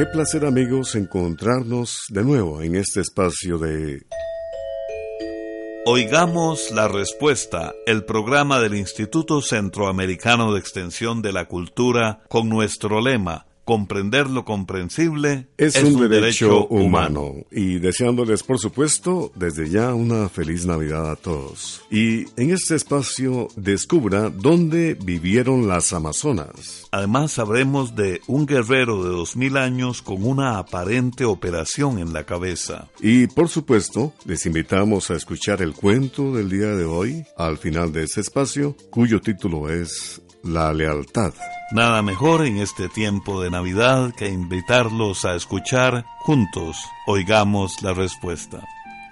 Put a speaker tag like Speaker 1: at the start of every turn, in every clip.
Speaker 1: Qué placer amigos encontrarnos de nuevo en este espacio de...
Speaker 2: Oigamos la respuesta, el programa del Instituto Centroamericano de Extensión de la Cultura con nuestro lema comprender lo comprensible
Speaker 1: es, un, derecho, humano. Y deseándoles, por supuesto, desde ya una feliz Navidad a todos. Y en este espacio descubra dónde vivieron las Amazonas.
Speaker 2: Además sabremos de un guerrero de dos mil años con una aparente operación en la cabeza.
Speaker 1: Y por supuesto, les invitamos a escuchar el cuento del día de hoy al final de este espacio, cuyo título es La lealtad.
Speaker 2: Nada mejor en este tiempo de Navidad que invitarlos a escuchar juntos. Oigamos la respuesta.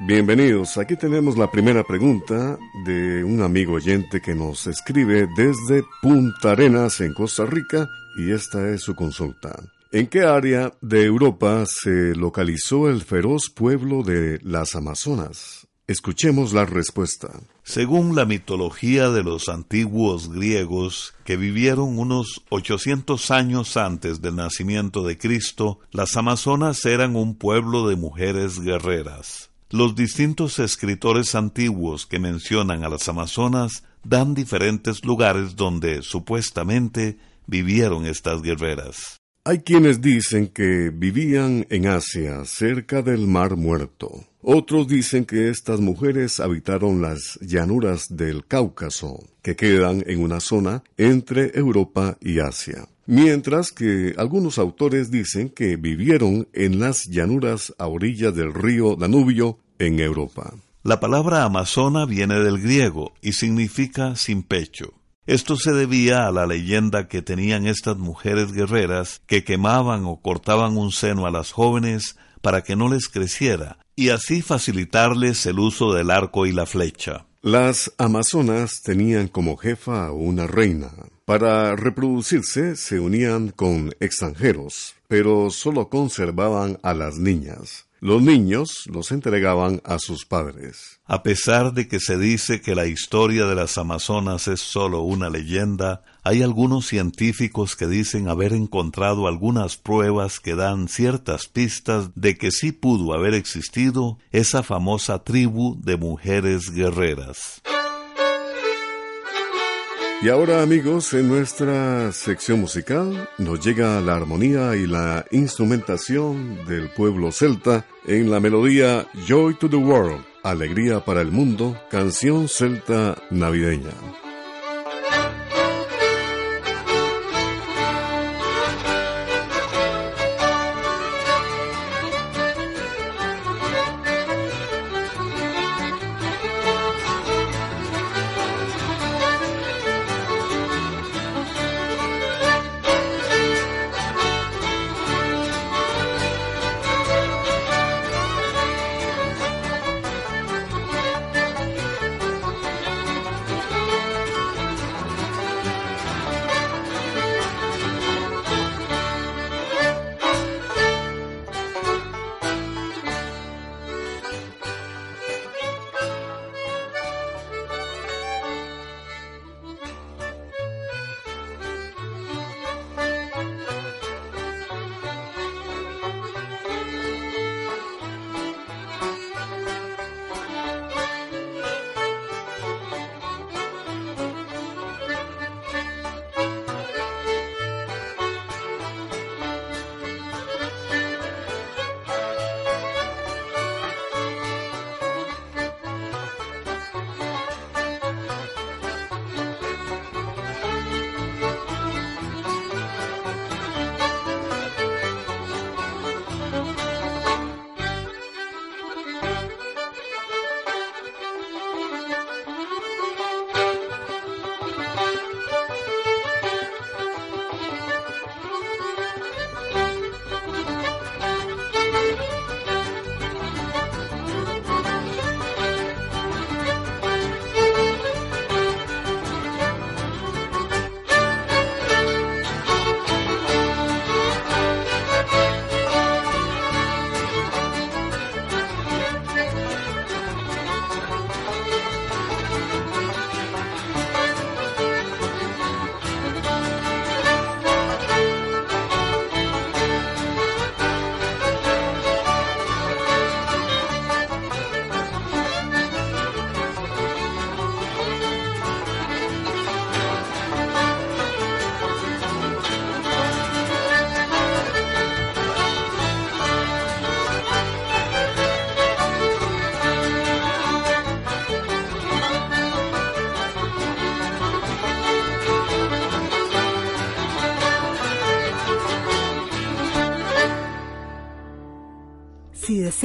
Speaker 1: Bienvenidos, aquí tenemos la primera pregunta de un amigo oyente que nos escribe desde Punta Arenas en Costa Rica y esta es su consulta. ¿En qué área de Europa se localizó el feroz pueblo de las Amazonas? Escuchemos la respuesta.
Speaker 2: Según la mitología de los antiguos griegos, que vivieron unos 800 años antes del nacimiento de Cristo, las Amazonas eran un pueblo de mujeres guerreras. Los distintos escritores antiguos que mencionan a las Amazonas dan diferentes lugares donde supuestamente vivieron estas guerreras.
Speaker 1: Hay quienes dicen que vivían en Asia, cerca del Mar Muerto. Otros dicen que estas mujeres habitaron las llanuras del Cáucaso, que quedan en una zona entre Europa y Asia. Mientras que algunos autores dicen que vivieron en las llanuras a orillas del río Danubio en Europa.
Speaker 2: La palabra amazona viene del griego y significa sin pecho. Esto se debía a la leyenda que tenían estas mujeres guerreras que quemaban o cortaban un seno a las jóvenes para que no les creciera y así facilitarles el uso del arco y la flecha.
Speaker 1: Las amazonas tenían como jefa a una reina. Para reproducirse se unían con extranjeros, pero solo conservaban a las niñas. Los niños los entregaban a sus padres.
Speaker 2: A pesar de que se dice que la historia de las Amazonas es solo una leyenda, hay algunos científicos que dicen haber encontrado algunas pruebas que dan ciertas pistas de que sí pudo haber existido esa famosa tribu de mujeres guerreras.
Speaker 1: Y ahora amigos, en nuestra sección musical nos llega la armonía y la instrumentación del pueblo celta en la melodía Joy to the World, Alegría para el Mundo, canción celta navideña.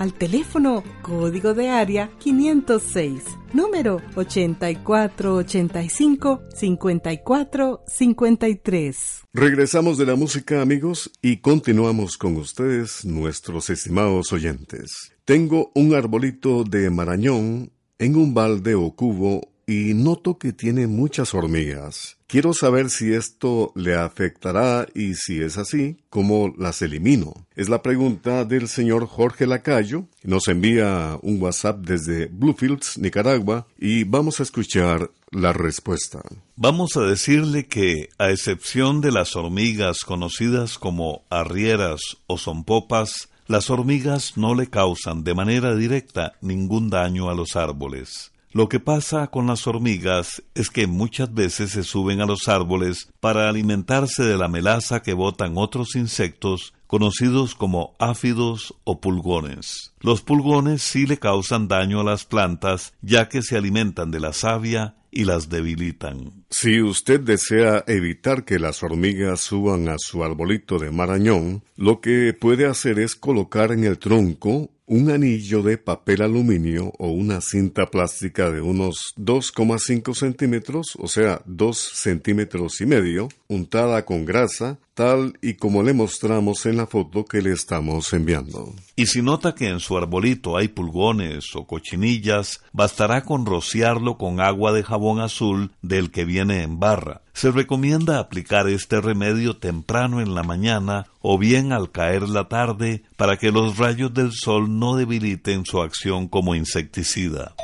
Speaker 3: al teléfono código de área 506, número 8485-5453.
Speaker 1: Regresamos de la música, amigos, y continuamos con ustedes, nuestros estimados oyentes. Tengo un arbolito de marañón en un balde o cubo y noto que tiene muchas hormigas. Quiero saber si esto le afectará y si es así, ¿cómo las elimino? Es la pregunta del señor Jorge Lacayo. Nos envía un WhatsApp desde Bluefields, Nicaragua, y vamos a escuchar la respuesta.
Speaker 2: Vamos a decirle que, a excepción de las hormigas conocidas como arrieras o sonpopas, las hormigas no le causan de manera directa ningún daño a los árboles. Lo que pasa con las hormigas es que muchas veces se suben a los árboles para alimentarse de la melaza que botan otros insectos conocidos como áfidos o pulgones. Los pulgones sí le causan daño a las plantas ya que se alimentan de la savia y las debilitan.
Speaker 1: Si usted desea evitar que las hormigas suban a su arbolito de marañón, lo que puede hacer es colocar en el tronco un anillo de papel aluminio o una cinta plástica de unos 2,5 centímetros, o sea, 2 centímetros y medio, untada con grasa, y como le mostramos en la foto que le estamos enviando.
Speaker 2: Y si nota que en su arbolito hay pulgones o cochinillas, bastará con rociarlo con agua de jabón azul del que viene en barra. Se recomienda aplicar este remedio temprano en la mañana o bien al caer la tarde para que los rayos del sol no debiliten su acción como insecticida.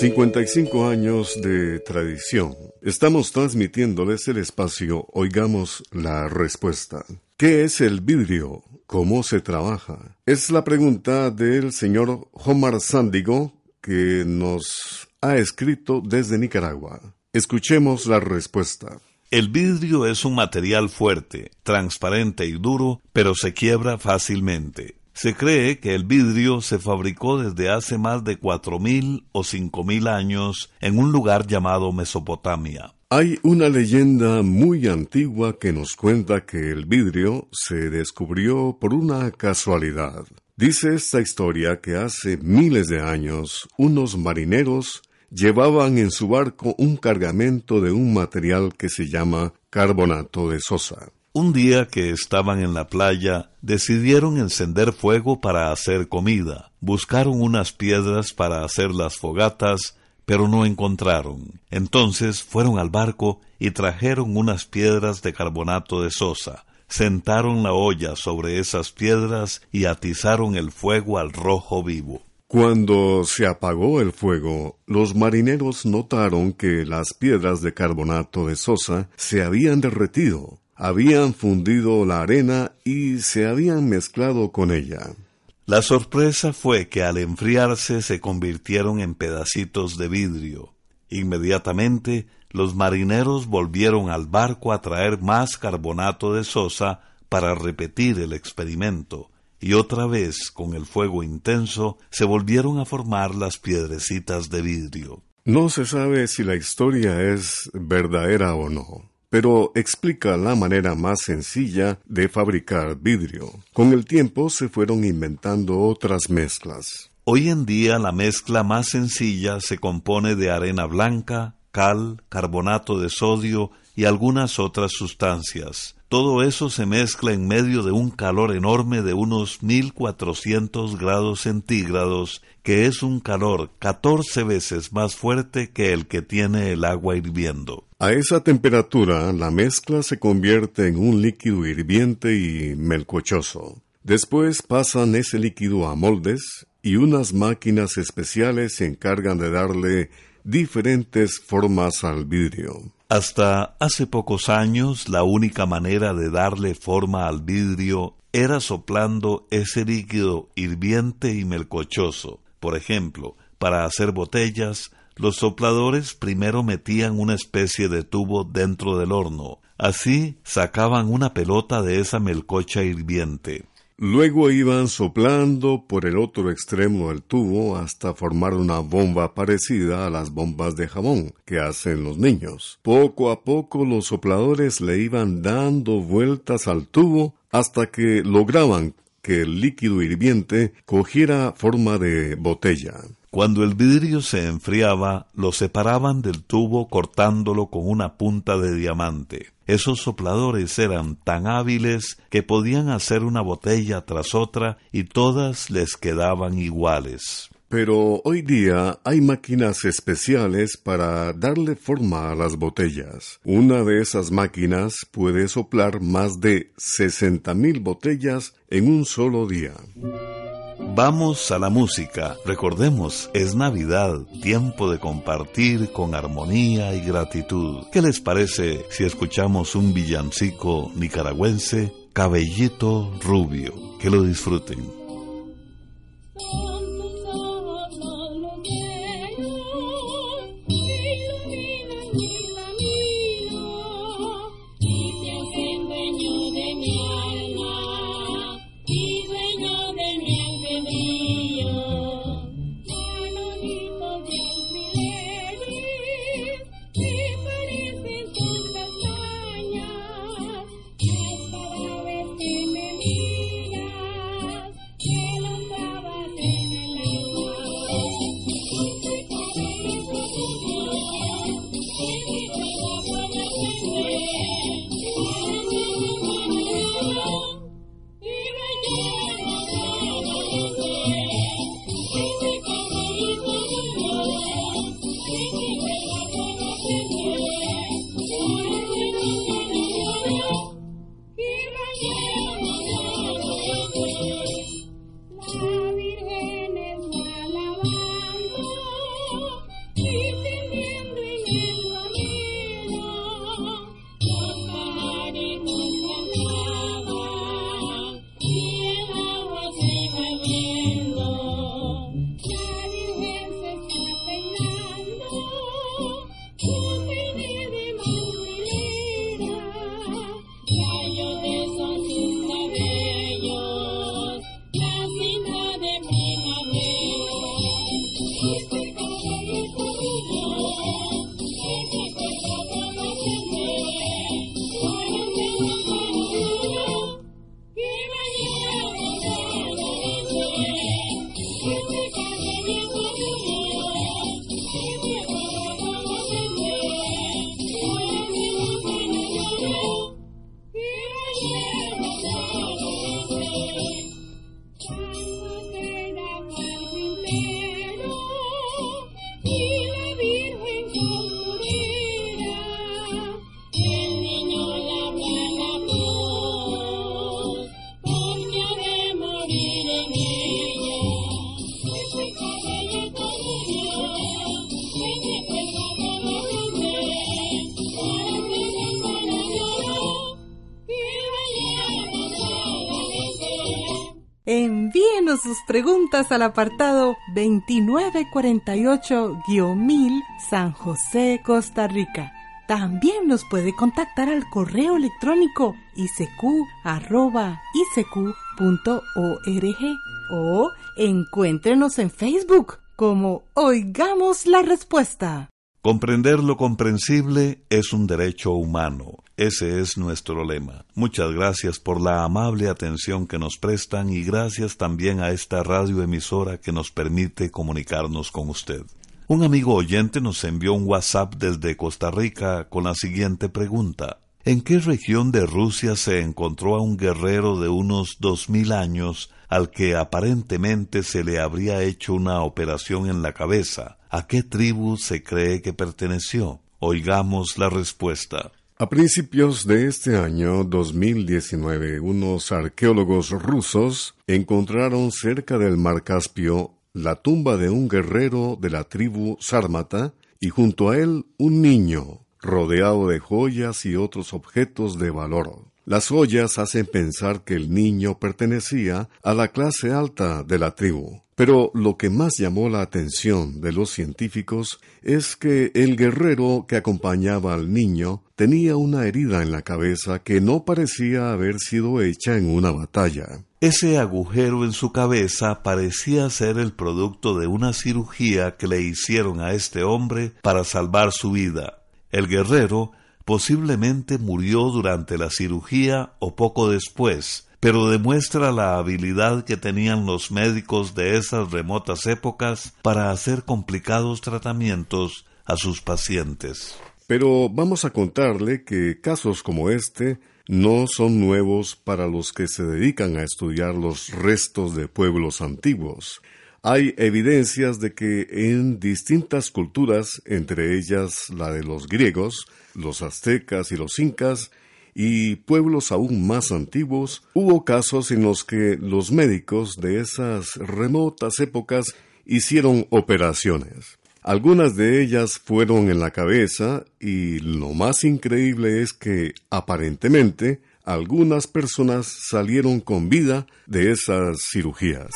Speaker 1: 55 años de tradición. Estamos transmitiéndoles el espacio Oigamos la Respuesta. ¿Qué es el vidrio? ¿Cómo se trabaja? Es la pregunta del señor Omar Sándigo que nos ha escrito desde Nicaragua. Escuchemos la respuesta.
Speaker 2: El vidrio es un material fuerte, transparente y duro, pero se quiebra fácilmente. Se cree que el vidrio se fabricó desde hace más de cuatro mil o cinco mil años en un lugar llamado Mesopotamia.
Speaker 1: Hay una leyenda muy antigua que nos cuenta que el vidrio se descubrió por una casualidad. Dice esta historia que hace miles de años unos marineros llevaban en su barco un cargamento de un material que se llama carbonato de sosa.
Speaker 2: Un día que estaban en la playa, decidieron encender fuego para hacer comida. Buscaron unas piedras para hacer las fogatas, pero no encontraron. Entonces fueron al barco y trajeron unas piedras de carbonato de sosa. Sentaron la olla sobre esas piedras y atizaron el fuego al rojo vivo.
Speaker 1: Cuando se apagó el fuego, los marineros notaron que las piedras de carbonato de sosa se habían derretido, habían fundido la arena y se habían mezclado con ella.
Speaker 2: La sorpresa fue que al enfriarse se convirtieron en pedacitos de vidrio. Inmediatamente los marineros volvieron al barco a traer más carbonato de sosa para repetir el experimento y otra vez, con el fuego intenso, se volvieron a formar las piedrecitas de vidrio.
Speaker 1: No se sabe si la historia es verdadera o no, pero explica la manera más sencilla de fabricar vidrio. Con el tiempo se fueron inventando otras mezclas.
Speaker 2: Hoy en día la mezcla más sencilla se compone de arena blanca, cal, carbonato de sodio y algunas otras sustancias. Todo eso se mezcla en medio de un calor enorme de unos 1400 grados centígrados, que es un calor 14 veces más fuerte que el que tiene el agua hirviendo.
Speaker 1: A esa temperatura, la mezcla se convierte en un líquido hirviente y melcochoso. Después pasan ese líquido a moldes y unas máquinas especiales se encargan de darle diferentes formas al vidrio.
Speaker 2: Hasta hace pocos años la única manera de darle forma al vidrio era soplando ese líquido hirviente y melcochoso. Por ejemplo,
Speaker 4: para hacer botellas, los sopladores primero metían una especie de tubo dentro del horno. Así sacaban una pelota de esa melcocha hirviente.
Speaker 1: Luego iban soplando por el otro extremo del tubo hasta formar una bomba parecida a las bombas de jabón que hacen los niños. Poco a poco los sopladores le iban dando vueltas al tubo hasta que lograban que el líquido hirviente cogiera forma de botella.
Speaker 4: Cuando el vidrio se enfriaba, lo separaban del tubo cortándolo con una punta de diamante. Esos sopladores eran tan hábiles que podían hacer una botella tras otra y todas les quedaban iguales.
Speaker 1: Pero hoy día hay máquinas especiales para darle forma a las botellas. Una de esas máquinas puede soplar más de 60.000 botellas en un solo día.
Speaker 4: Vamos a la música. Recordemos, es Navidad, tiempo de compartir con armonía y gratitud. ¿Qué les parece si escuchamos un villancico nicaragüense, Cabellito Rubio? Que lo disfruten.
Speaker 3: Al apartado 2948-1000 San José, Costa Rica. También nos puede contactar al correo electrónico isq.org o encuéntrenos en Facebook como Oigamos la Respuesta.
Speaker 4: Comprender lo comprensible es un derecho humano. Ese es nuestro lema. Muchas gracias por la amable atención que nos prestan y gracias también a esta radioemisora que nos permite comunicarnos con usted. Un amigo oyente nos envió un WhatsApp desde Costa Rica con la siguiente pregunta. ¿En qué región de Rusia se encontró a un guerrero de unos dos mil años al que aparentemente se le habría hecho una operación en la cabeza? ¿A qué tribu se cree que perteneció? Oigamos la respuesta.
Speaker 1: A principios de este año 2019, unos arqueólogos rusos encontraron cerca del mar Caspio la tumba de un guerrero de la tribu sármata y junto a él un niño, rodeado de joyas y otros objetos de valor. Las joyas hacen pensar que el niño pertenecía a la clase alta de la tribu. Pero lo que más llamó la atención de los científicos es que el guerrero que acompañaba al niño tenía una herida en la cabeza que no parecía haber sido hecha en una batalla.
Speaker 2: Ese agujero en su cabeza parecía ser el producto de una cirugía que le hicieron a este hombre para salvar su vida. El guerrero posiblemente murió durante la cirugía o poco después, pero demuestra la habilidad que tenían los médicos de esas remotas épocas para hacer complicados tratamientos a sus pacientes.
Speaker 1: Pero vamos a contarle que casos como este no son nuevos para los que se dedican a estudiar los restos de pueblos antiguos. Hay evidencias de que en distintas culturas, entre ellas la de los griegos, los aztecas y los incas, y pueblos aún más antiguos, hubo casos en los que los médicos de esas remotas épocas hicieron operaciones. Algunas de ellas fueron en la cabeza y lo más increíble es que aparentemente algunas personas salieron con vida de esas cirugías.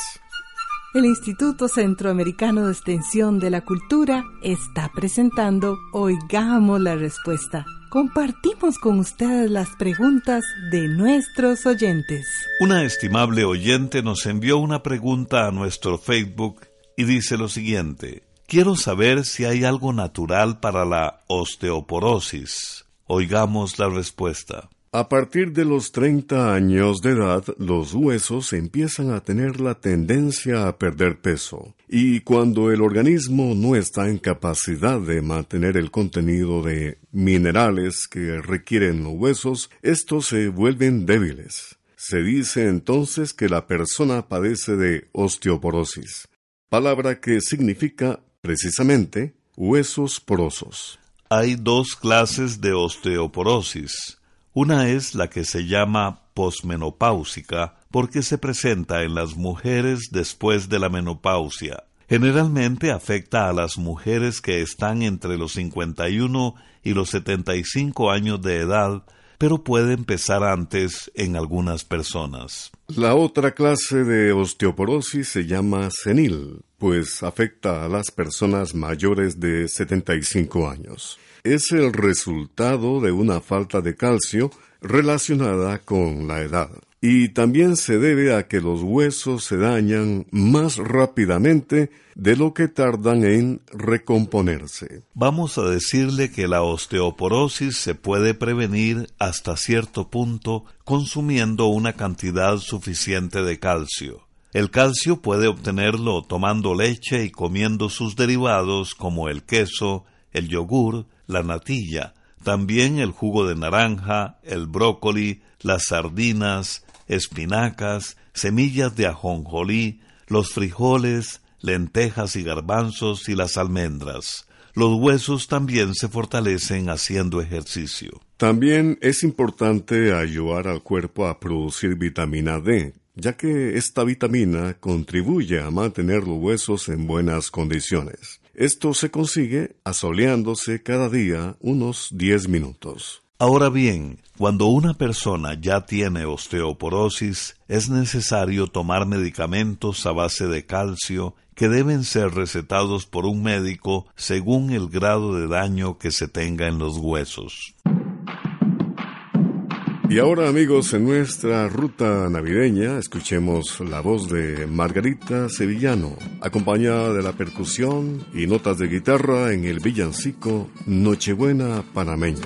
Speaker 3: El Instituto Centroamericano de Extensión de la Cultura está presentando Oigamos la Respuesta compartimos con ustedes las preguntas de nuestros oyentes.
Speaker 2: Una estimable oyente nos envió una pregunta a nuestro Facebook y dice lo siguiente. Quiero saber si hay algo natural para la osteoporosis. Oigamos la respuesta.
Speaker 1: A partir de los 30 años de edad, los huesos empiezan a tener la tendencia a perder peso, y cuando el organismo no está en capacidad de mantener el contenido de minerales que requieren los huesos, estos se vuelven débiles. Se dice entonces que la persona padece de osteoporosis, palabra que significa precisamente huesos porosos.
Speaker 2: Hay dos clases de osteoporosis una es la que se llama posmenopáusica porque se presenta en las mujeres después de la menopausia. Generalmente afecta a las mujeres que están entre los 51 y los 75 años de edad, pero puede empezar antes en algunas personas.
Speaker 1: La otra clase de osteoporosis se llama senil, pues afecta a las personas mayores de 75 años es el resultado de una falta de calcio relacionada con la edad. Y también se debe a que los huesos se dañan más rápidamente de lo que tardan en recomponerse.
Speaker 2: Vamos a decirle que la osteoporosis se puede prevenir hasta cierto punto consumiendo una cantidad suficiente de calcio. El calcio puede obtenerlo tomando leche y comiendo sus derivados como el queso, el yogur, la natilla, también el jugo de naranja, el brócoli, las sardinas, espinacas, semillas de ajonjolí, los frijoles, lentejas y garbanzos y las almendras. Los huesos también se fortalecen haciendo ejercicio.
Speaker 1: También es importante ayudar al cuerpo a producir vitamina D, ya que esta vitamina contribuye a mantener los huesos en buenas condiciones. Esto se consigue asoleándose cada día unos 10 minutos.
Speaker 2: Ahora bien, cuando una persona ya tiene osteoporosis, es necesario tomar medicamentos a base de calcio que deben ser recetados por un médico según el grado de daño que se tenga en los huesos.
Speaker 1: Y ahora amigos, en nuestra ruta navideña escuchemos la voz de Margarita Sevillano, acompañada de la percusión y notas de guitarra en el villancico Nochebuena Panameña.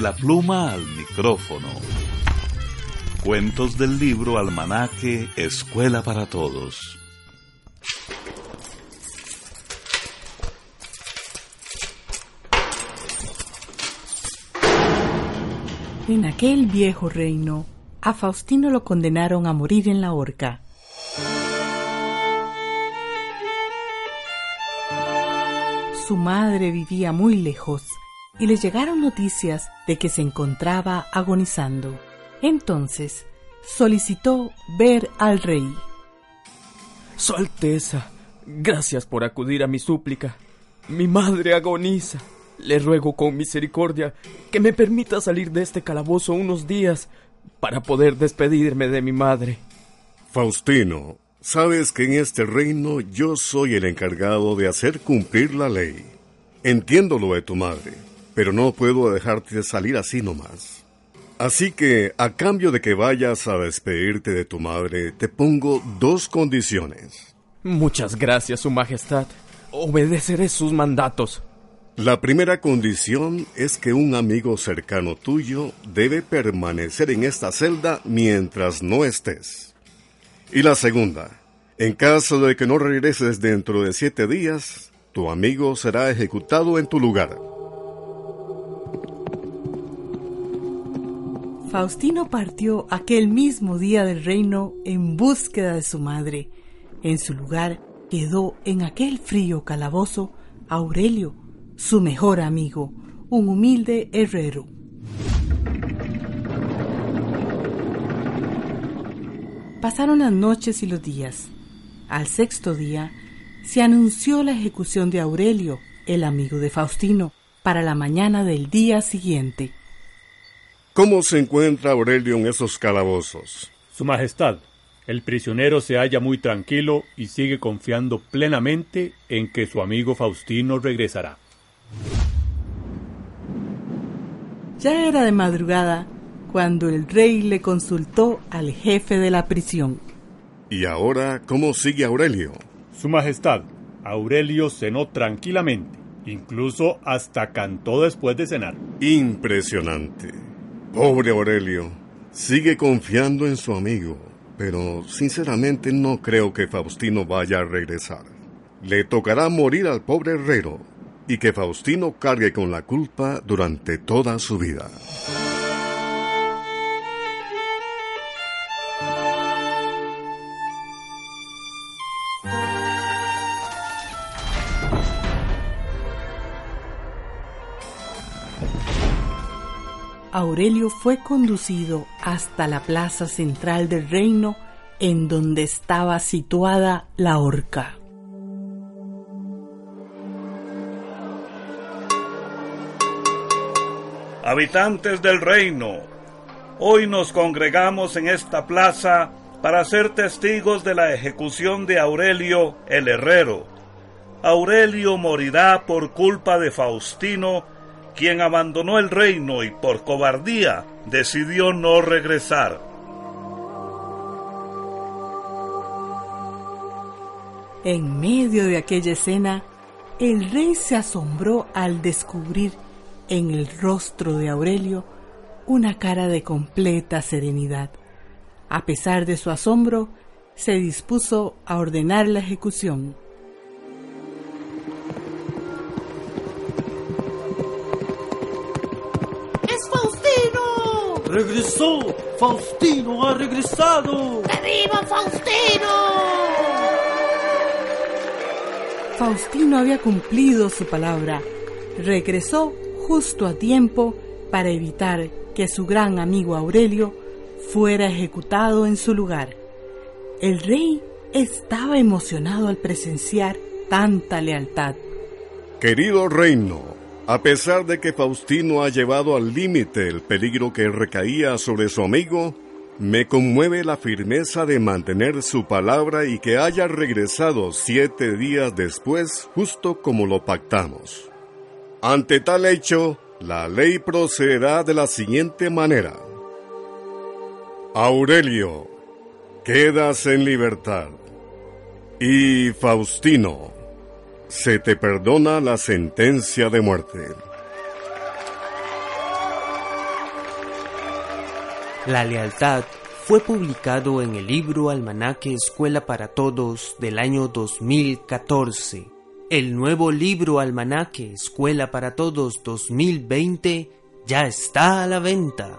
Speaker 2: La pluma al micrófono. Cuentos del libro Almanaque Escuela para Todos.
Speaker 3: En aquel viejo reino, a Faustino lo condenaron a morir en la horca. Su madre vivía muy lejos y le llegaron noticias de que se encontraba agonizando. Entonces solicitó ver al rey.
Speaker 5: Su Alteza, gracias por acudir a mi súplica. Mi madre agoniza. Le ruego con misericordia que me permita salir de este calabozo unos días para poder despedirme de mi madre.
Speaker 1: Faustino, sabes que en este reino yo soy el encargado de hacer cumplir la ley. Entiendo lo de tu madre, pero no puedo dejarte salir así nomás. Así que, a cambio de que vayas a despedirte de tu madre, te pongo dos condiciones.
Speaker 5: Muchas gracias, Su Majestad. Obedeceré sus mandatos.
Speaker 1: La primera condición es que un amigo cercano tuyo debe permanecer en esta celda mientras no estés. Y la segunda, en caso de que no regreses dentro de siete días, tu amigo será ejecutado en tu lugar.
Speaker 3: Faustino partió aquel mismo día del reino en búsqueda de su madre. En su lugar quedó en aquel frío calabozo Aurelio, su mejor amigo, un humilde herrero. Pasaron las noches y los días. Al sexto día se anunció la ejecución de Aurelio, el amigo de Faustino, para la mañana del día siguiente.
Speaker 1: ¿Cómo se encuentra Aurelio en esos calabozos?
Speaker 6: Su Majestad, el prisionero se halla muy tranquilo y sigue confiando plenamente en que su amigo Faustino regresará.
Speaker 3: Ya era de madrugada cuando el rey le consultó al jefe de la prisión.
Speaker 1: ¿Y ahora cómo sigue Aurelio?
Speaker 6: Su Majestad, Aurelio cenó tranquilamente, incluso hasta cantó después de cenar.
Speaker 1: Impresionante. Pobre Aurelio. Sigue confiando en su amigo, pero sinceramente no creo que Faustino vaya a regresar. Le tocará morir al pobre herrero y que Faustino cargue con la culpa durante toda su vida.
Speaker 3: Aurelio fue conducido hasta la plaza central del reino en donde estaba situada la horca.
Speaker 7: Habitantes del reino, hoy nos congregamos en esta plaza para ser testigos de la ejecución de Aurelio el herrero. Aurelio morirá por culpa de Faustino, quien abandonó el reino y por cobardía decidió no regresar.
Speaker 3: En medio de aquella escena, el rey se asombró al descubrir en el rostro de Aurelio una cara de completa serenidad. A pesar de su asombro, se dispuso a ordenar la ejecución.
Speaker 8: ¡Regresó! ¡Faustino ha regresado!
Speaker 9: ¡Arriba, Faustino!
Speaker 3: Faustino había cumplido su palabra. Regresó justo a tiempo para evitar que su gran amigo Aurelio fuera ejecutado en su lugar. El rey estaba emocionado al presenciar tanta lealtad.
Speaker 1: Querido reino, a pesar de que Faustino ha llevado al límite el peligro que recaía sobre su amigo, me conmueve la firmeza de mantener su palabra y que haya regresado siete días después, justo como lo pactamos. Ante tal hecho, la ley procederá de la siguiente manera. Aurelio, quedas en libertad. Y Faustino, se te perdona la sentencia de muerte.
Speaker 10: La lealtad fue publicado en el libro Almanaque Escuela para Todos del año 2014. El nuevo libro Almanaque Escuela para Todos 2020 ya está a la venta.